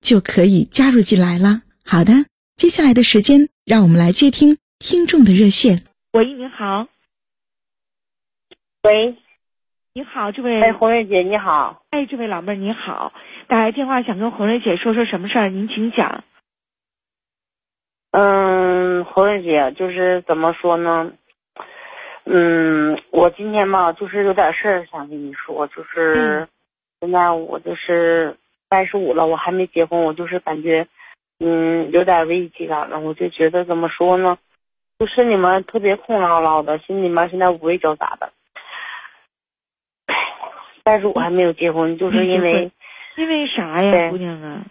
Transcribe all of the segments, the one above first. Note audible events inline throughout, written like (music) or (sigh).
就可以加入进来了。好的，接下来的时间，让我们来接听听众的热线。喂，你好。喂，你好，这位。哎，红瑞姐，你好。哎，这位老妹儿，你好。打来电话想跟红瑞姐说说什么事儿？您请讲。嗯，红瑞姐，就是怎么说呢？嗯，我今天吧，就是有点事儿想跟你说，就是现在我就是三十五了，我还没结婚，我就是感觉嗯有点危机感了，我就觉得怎么说呢，就是你们特别空落落的，心里面现在五味交杂的。但是我还没有结婚，就是因为因为啥呀，姑娘啊？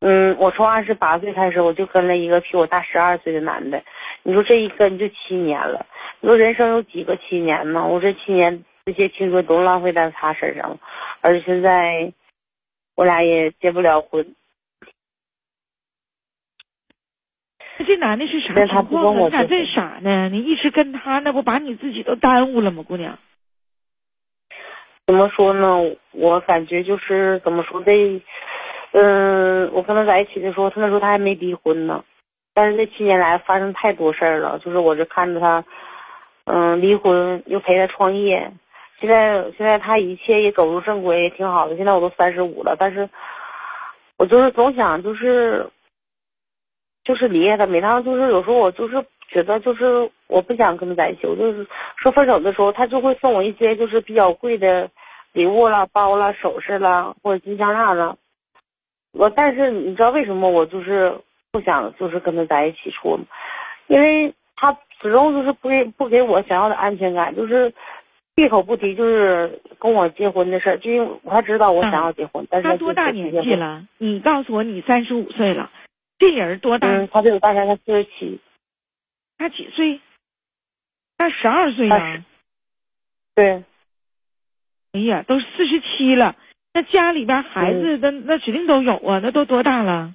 嗯，我从二十八岁开始，我就跟了一个比我大十二岁的男的，你说这一跟就七年了。你说人生有几个七年呢？我这七年这些青春都浪费在他身上了，而且现在我俩也结不了婚。这男的是啥情况啊？你咋这傻呢？你一直跟他，那不把你自己都耽误了吗，姑娘？怎么说呢？我感觉就是怎么说这，嗯，我跟他在一起的时候，他那时候他还没离婚呢，但是这七年来发生太多事儿了，就是我这看着他。嗯，离婚又陪他创业，现在现在他一切也走入正轨，也挺好的。现在我都三十五了，但是我就是总想就是就是离开他。每趟就是有时候我就是觉得就是我不想跟他在一起。我就是说分手的时候，他就会送我一些就是比较贵的礼物了、包了、首饰了或者金项链了。我但是你知道为什么我就是不想就是跟他在一起处吗？因为他。始终就是不给不给我想要的安全感，就是闭口不提，就是跟我结婚的事儿。就因为他知道我想要结婚，但是他多大年纪了？你告诉我，你三十五岁了，这人多大？他比我大，他四十七。他几岁？他十二岁啊。对。哎呀，都四十七了，那家里边孩子那那指定都有啊，那都多大了？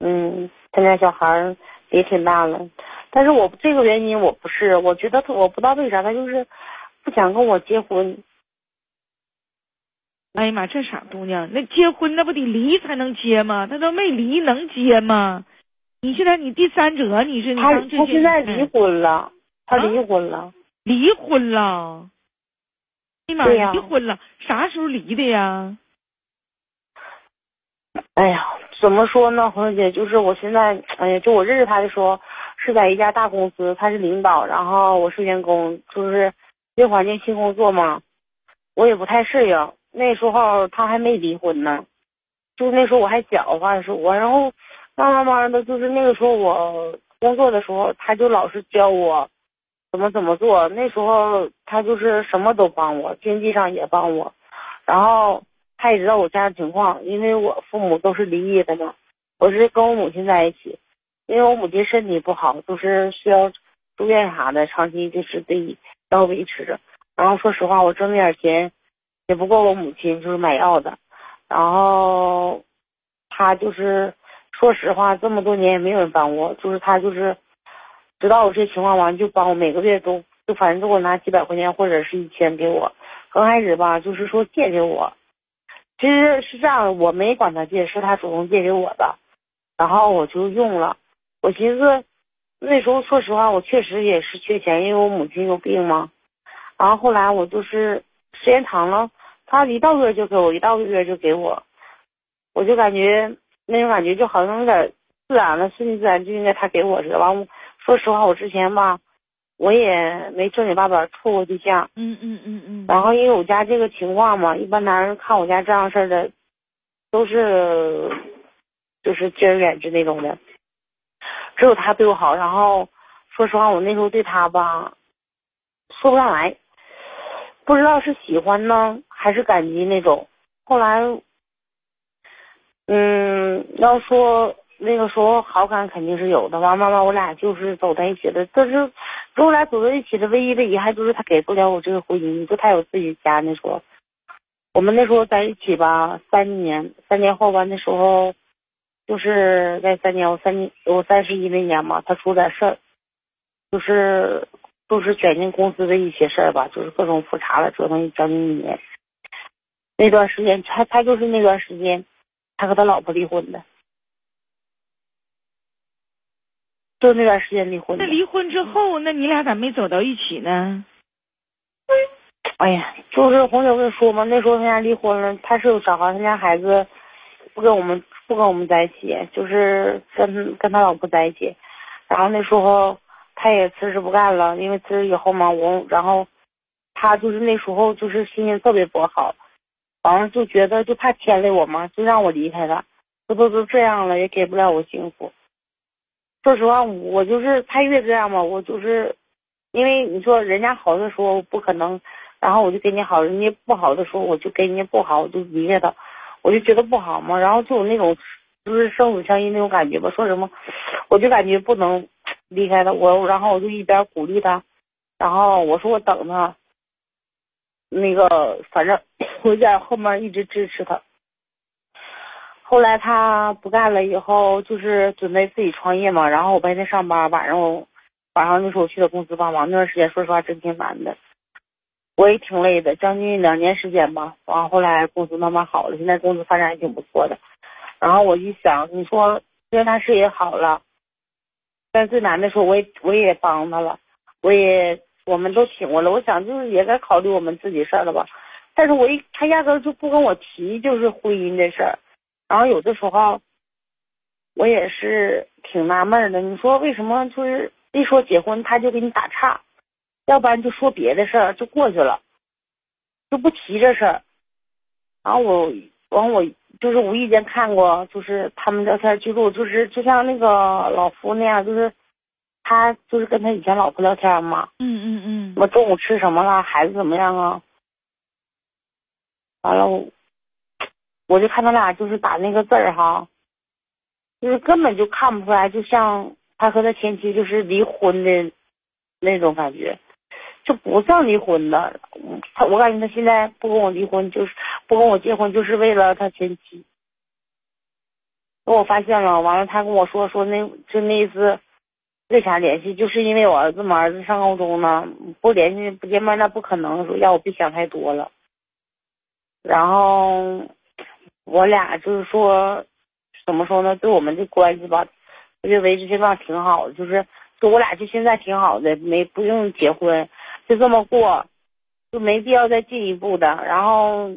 嗯，他家小孩也挺大了。但是我这个原因我不是，我觉得他我不知道为啥他就是不想跟我结婚。哎呀妈，这傻姑娘，那结婚那不得离才能结吗？他都没离能结吗？你现在你第三者，你是他他现在离婚了，他离婚了，离婚了。哎呀妈，离婚了，啥时候离的呀？哎呀，怎么说呢，红姐，就是我现在，哎呀，就我认识他的时候。是在一家大公司，他是领导，然后我是员工，就是新环境新工作嘛，我也不太适应。那时候他还没离婚呢，就那时候我还小，话是我，然后慢慢慢的，就是那个时候我工作的时候，他就老是教我怎么怎么做。那时候他就是什么都帮我，经济上也帮我，然后他也知道我家的情况，因为我父母都是离异的嘛，我是跟我母亲在一起。因为我母亲身体不好，就是需要住院啥的，长期就是得要维持着。然后说实话，我挣那点钱也不够我母亲就是买药的。然后他就是说实话，这么多年也没有人帮我，就是他就是知道我这情况完就帮我每个月都就反正都给我拿几百块钱或者是一千给我。刚开始吧，就是说借给我，其实是这样的，我没管他借，是他主动借给我的，然后我就用了。我寻思，那时候说实话，我确实也是缺钱，因为我母亲有病嘛。然后后来我就是时间长了，他一到月就给我，一到月就给我，我就感觉那种感觉就好像有点自然了，顺其自然就应该他给我似的。完，说实话，我之前吧，我也没正经八百处过对象。嗯嗯嗯嗯。然后因为我家这个情况嘛，一般男人看我家这样事儿的，都是就是敬而远之那种的。只有他对我好。然后说实话，我那时候对他吧，说不上来，不知道是喜欢呢还是感激那种。后来，嗯，要说那个时候好感肯定是有的。完，慢慢我俩就是走在一起的。但是，跟我俩走在一起的唯一的遗憾就是他给不了我这个婚姻。就他有自己家那时候，我们那时候在一起吧，三年，三年后吧，那时候就是在三年，我三年我三十一那年嘛，他出点事儿，就是都是卷进公司的一些事儿吧，就是各种复查了，折腾将近一年。那段时间，他他就是那段时间，他和他老婆离婚的，就那段时间离婚。那离婚之后，那你俩咋没走到一起呢？哎呀，就是红姐跟你说嘛，那时候他家离婚了，他是有小孩，他家孩子不跟我们不跟我们在一起，就是跟跟他老婆在一起。然后那时候他也辞职不干了，因为辞职以后嘛，我然后他就是那时候就是心情特别不好。完了就觉得就怕牵累我嘛，就让我离开他。这都都这样了，也给不了我幸福。说实话，我就是他越这样嘛，我就是因为你说人家好的时候不可能，然后我就给你好；人家不好的时候我就给人家不好，我就离开他，我就觉得不好嘛。然后就有那种就是生死相依那种感觉吧。说什么，我就感觉不能离开他。我然后我就一边鼓励他，然后我说我等他。那个，反正 (coughs) 我在后面一直支持他。后来他不干了以后，就是准备自己创业嘛。然后我白天上班，晚上晚上那时候去他公司帮忙。那段时间说实话真挺难的，我也挺累的，将近两年时间吧。完后来公司慢慢好了，现在公司发展也挺不错的。然后我一想，你说虽然他事业好了，但最难的时候我也我也帮他了，我也。我们都挺过了，我想就是也该考虑我们自己事儿了吧。但是我一他压根就不跟我提就是婚姻的事儿，然后有的时候我也是挺纳闷的。你说为什么就是一说结婚他就给你打岔，要不然就说别的事儿就过去了，就不提这事儿。然后我完我就是无意间看过，就是他们聊天记录，就是就像那个老夫那样，就是。他就是跟他以前老婆聊天嘛，嗯嗯嗯，我中午吃什么了？孩子怎么样啊？完了，我就看他俩就是打那个字儿哈，就是根本就看不出来，就像他和他前妻就是离婚的那种感觉，就不像离婚的。他我感觉他现在不跟我离婚，就是不跟我结婚，就是为了他前妻。我发现了，完了他跟我说说那就那意思。为啥联系？就是因为我儿子嘛，儿子上高中呢，不联系不见面那不可能。说要我别想太多了。然后我俩就是说，怎么说呢？对我们的关系吧，我觉得维持现状挺好的。就是就我俩就现在挺好的，没不用结婚，就这么过，就没必要再进一步的。然后。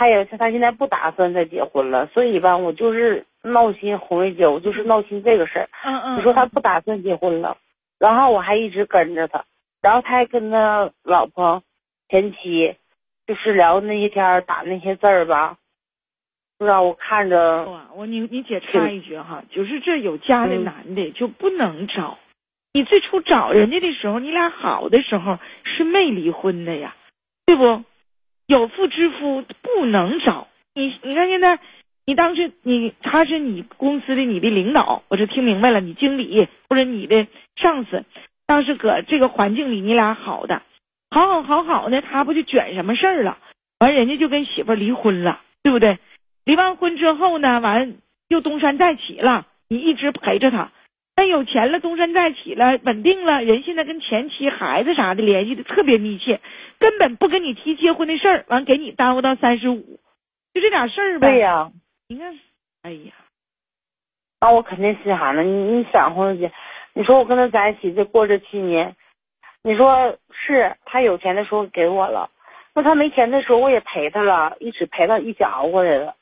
他也是，他现在不打算再结婚了，所以吧，我就是闹心。红瑞姐，我就是闹心这个事儿。嗯嗯。你说他不打算结婚了，然后我还一直跟着他，然后他还跟他老婆前妻，就是聊那些天打那些字儿吧，不知道我看着。我你你姐插一句哈，就是这有家的男的就不能找，你最初找人家的时候，你俩好的时候是没离婚的呀，对不？有妇之夫不能找你，你看现在，你当时你他是你公司的你的领导，我就听明白了，你经理或者你的上司，当时搁这个环境里你俩好的，好好好好的，他不就卷什么事儿了？完人家就跟媳妇离婚了，对不对？离完婚之后呢，完又东山再起了，你一直陪着他。但有钱了，东山再起了，稳定了，人现在跟前妻、孩子啥的联系的特别密切，根本不跟你提结婚的事儿，完给你耽误到三十五，就这点事儿呗。对呀，你看，哎呀，那我肯定心寒了。你你想，红姐，你说我跟他在一起这过这七年，你说是他有钱的时候给我了，那他没钱的时候我也陪他了，一直陪他一起熬过来了。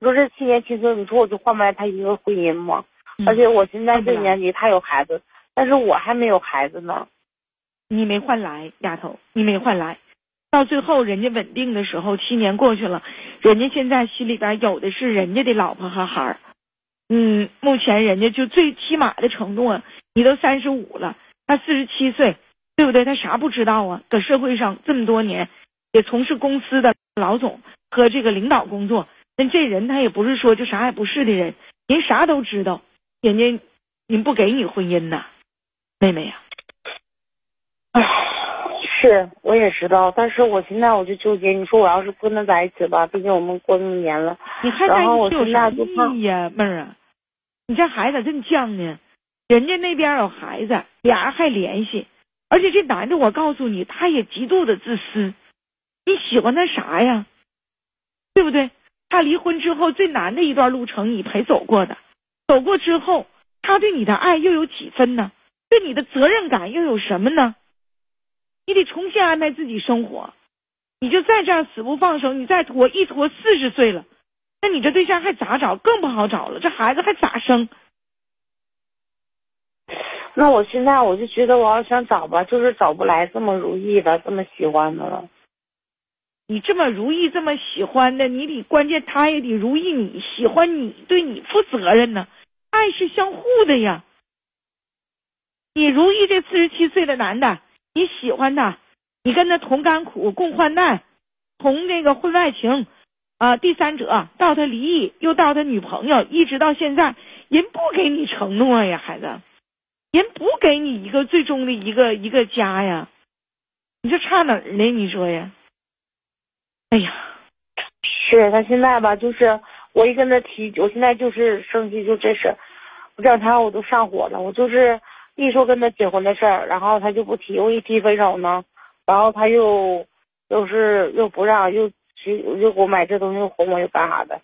你说这七年青春，你说我就换不来他一个婚姻吗？嗯而且我现在这年纪，他有孩子，但是我还没有孩子呢。你没换来，丫头，你没换来，到最后人家稳定的时候，七年过去了，人家现在心里边有的是人家的老婆和孩儿。嗯，目前人家就最起码的程度啊，你都三十五了，他四十七岁，对不对？他啥不知道啊？搁社会上这么多年，也从事公司的老总和这个领导工作，那这人他也不是说就啥也不是的人，人啥都知道，人家人不给你婚姻呐，妹妹呀、唉，是我也知道，但是我现在我就纠结，你说我要是不跟他在一起吧，毕竟我们过那么年了，你还在然后我一起有啥意义呀，妹儿啊？你这孩子咋这么犟呢？人家那边有孩子，俩人还联系，而且这男的，我告诉你，他也极度的自私。你喜欢他啥呀？对不对？他离婚之后最难的一段路程，你陪走过的，走过之后，他对你的爱又有几分呢？对你的责任感又有什么呢？你得重新安排自己生活。你就再这样死不放手，你再拖一拖四十岁了，那你这对象还咋找？更不好找了，这孩子还咋生？那我现在我就觉得我要想找吧，就是找不来这么如意的、这么喜欢的了。你这么如意，这么喜欢的，你得关键他也得如意你，喜欢你，对你负责任呢。爱是相互的呀。你如意这四十七岁的男的，你喜欢他，你跟他同甘苦，共患难，从这个婚外情啊、第三者到他离异，又到他女朋友，一直到现在，人不给你承诺呀，孩子，人不给你一个最终的一个一个家呀，你这差哪儿呢？你说呀？哎呀，是他现在吧，就是我一跟他提，我现在就是生气，就这事儿，我这两天我都上火了。我就是一说跟他结婚的事儿，然后他就不提，我一提分手呢，然后他又又是又不让，又去又给我买这东西，又哄我，又干啥的，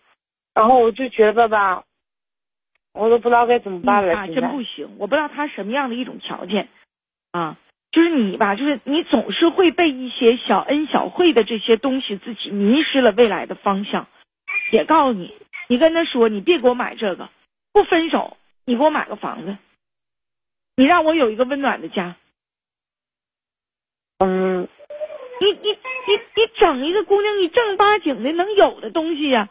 然后我就觉得吧，我都不知道该怎么办了。真不行！我不知道他什么样的一种条件啊，就是你吧，就是你总是会被一些小恩小惠的这些东西自己迷失了未来的方向。也告诉你，你跟他说，你别给我买这个，不分手，你给我买个房子，你让我有一个温暖的家。嗯，你你你你整一个姑娘，你正儿八经的能有的东西呀、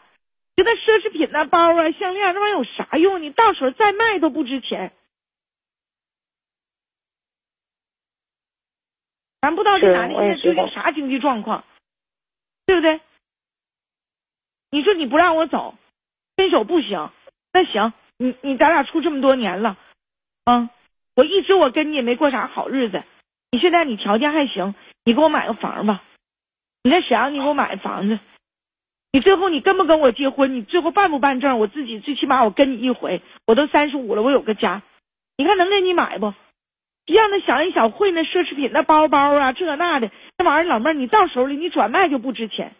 就那奢侈品呐、包啊、项链那玩意儿有啥用？你到时候再卖都不值钱。咱不知道这男的究竟啥经济状况，对不对？你说你不让我走，分手不行，那行，你你咱俩处这么多年了，啊，我一直我跟你也没过啥好日子，你现在你条件还行，你给我买个房吧，你在沈阳你给我买房子，你最后你跟不跟我结婚？你最后办不办证？我自己最起码我跟你一回，我都三十五了，我有个家，你看能给你买不？让那小恩小惠那奢侈品那包包啊这那的那玩意儿，老妹儿你到手里你转卖就不值钱，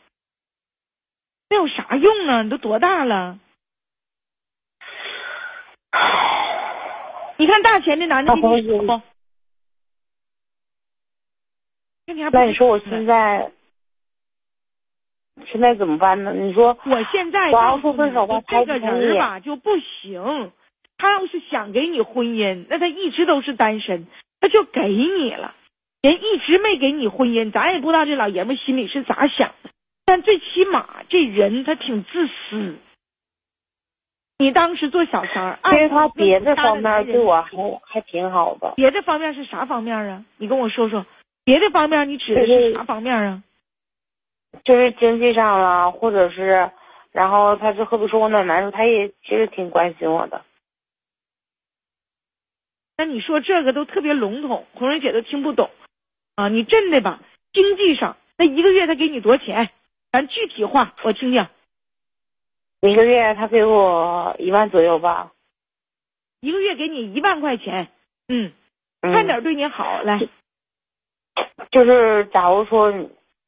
那有啥用啊？你都多大了？你看大钱的男的那黄给你姐不？那你还不那你说我现在现在怎么办呢？你说我现在我要告诉说分手吧你这个人吧就不行。他要是想给你婚姻，那他一直都是单身，他就给你了。人一直没给你婚姻，咱也不知道这老爷们心里是咋想的。但最起码这人他挺自私。你当时做小三儿，其实他别的家方面对我还还挺好的，别的方面是啥方面啊？你跟我说说，别的方面你指的是是啥方面啊？就是经济上了，或者是，然后他就何不说我哪难受，他也其实挺关心我的。那你说这个都特别笼统，红蕊姐都听不懂啊！你真的吧？经济上，那一个月他给你多少钱？咱具体化，我听听。一个月他给我一万左右吧，一个月给你一万块钱，嗯，嗯，看点对你好，来，就是假如说，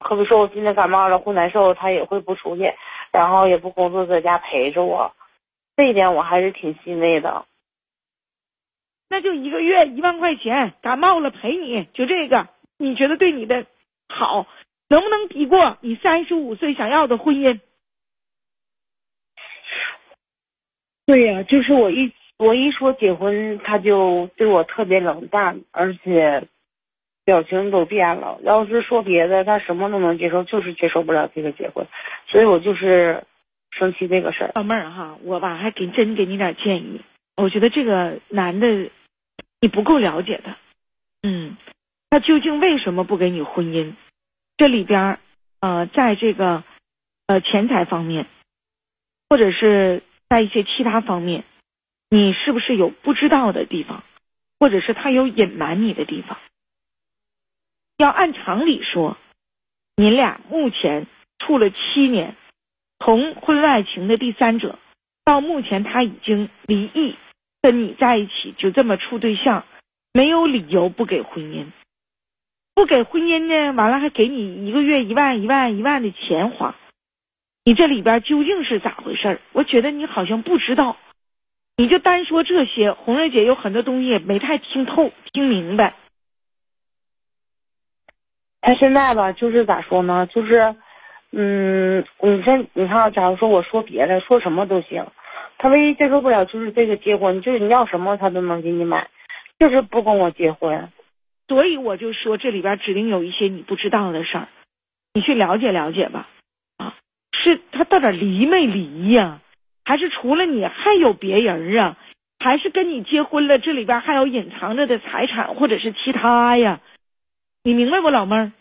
好比说我今天感冒了或难受，他也会不出去，然后也不工作，在家陪着我，这一点我还是挺欣慰的。那就一个月一万块钱，感冒了陪你，就这个，你觉得对你的好，能不能抵过你三十五岁想要的婚姻？对呀、就是我一我一说结婚，他就对我特别冷淡，而且表情都变了。要是说别的，他什么都能接受，就是接受不了这个结婚，所以我就是生气这个事儿。老妹儿哈，我吧还给真给你点建议。我觉得这个男的你不够了解他，嗯，他究竟为什么不给你婚姻？这里边呃，在这个呃钱财方面，或者是在一些其他方面，你是不是有不知道的地方，或者是他有隐瞒你的地方？要按常理说，你俩目前处了七年，从婚外情的第三者到目前他已经离异，跟你在一起就这么处对象，没有理由不给婚姻。不给婚姻呢，完了还给你一个月一万一万一万的钱花，你这里边究竟是咋回事？我觉得你好像不知道，你就单说这些，红瑞姐有很多东西也没太听透、听明白。他现在吧，就是咋说呢？就是，嗯，你先，你看，假如说我说别的，说什么都行，他唯一接受不了就是这个结婚，就是你要什么他都能给你买，就是不跟我结婚。所以我就说这里边指定有一些你不知道的事儿，你去了解了解吧。啊，是他到底离没离呀、还是除了你还有别人啊？还是跟你结婚了，这里边还有隐藏着的财产或者是其他呀？你明白不，老妹儿？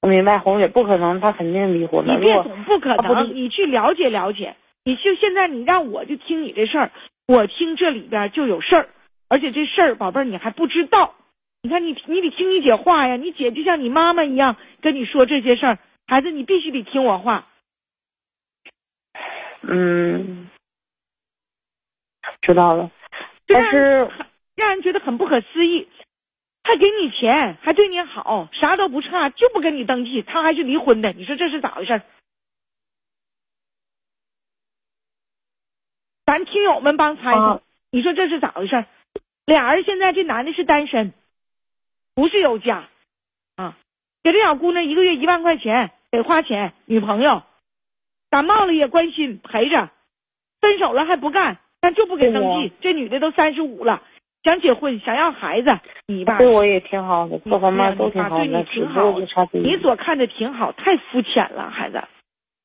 我明白，红姐不可能，他肯定离婚了。你别总不可能，你去了解了解。你就现在你让我就听你这事儿，我听这里边就有事儿，而且这事儿，宝贝儿你还不知道。你看你你得听你姐话呀，你姐就像你妈妈一样跟你说这些事儿，孩子你必须得听我话。嗯，知道了，但是让人觉得很不可思议，还给你钱，还对你好，啥都不差，就不跟你登记，他还是离婚的，你说这是咋回事儿？咱听友们帮猜猜，啊你说这是咋回事儿？俩人现在这男的是单身，不是有家啊，给这小姑娘一个月一万块钱得花钱，女朋友感冒了也关心陪着，分手了还不干，但就不给登记。这女的都三十五了，想结婚，想要孩子，你吧，对我也挺好的，各方面你都挺好的，挺好过就差这一你所看的挺好，太肤浅了，孩子。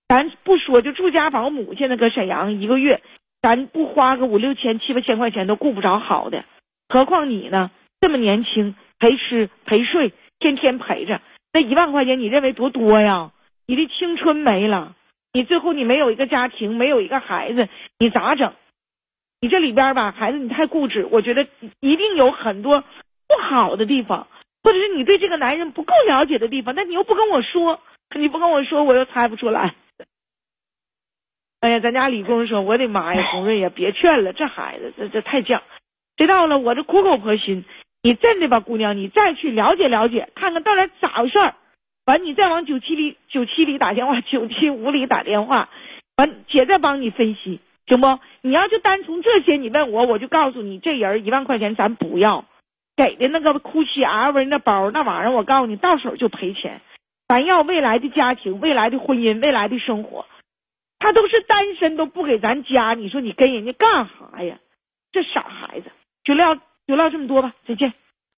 咱不说，就住家保姆，现在搁沈阳一个月，咱不花个五六千、七八千块钱都顾不着好的，何况你呢？这么年轻，陪吃陪睡，天天陪着，那一万块钱你认为多多呀？你的青春没了，你最后你没有一个家庭，没有一个孩子，你咋整？你这里边吧，孩子你太固执，我觉得一定有很多不好的地方，或者是你对这个男人不够了解的地方，但你又不跟我说，你不跟我说，我又猜不出来。哎呀，咱家李工说，我的妈呀，红瑞呀，别劝了，这孩子这这太犟。谁到了我这苦口婆心，你真的吧，姑娘，你再去了解了解，看看到底咋回事儿。完，你再往九七里九七里打电话，九七五里打电话，完姐再帮你分析，行不？你要就单从这些，你问我，我就告诉你，这人一万块钱咱不要，给的那个 GUCCI、LV 那包那玩意儿，我告诉你，到手就赔钱。咱要未来的家庭、未来的婚姻、未来的生活，他都是单身都不给咱家，你说你跟人家干啥呀？这傻孩子，就撂就撂这么多吧，再见。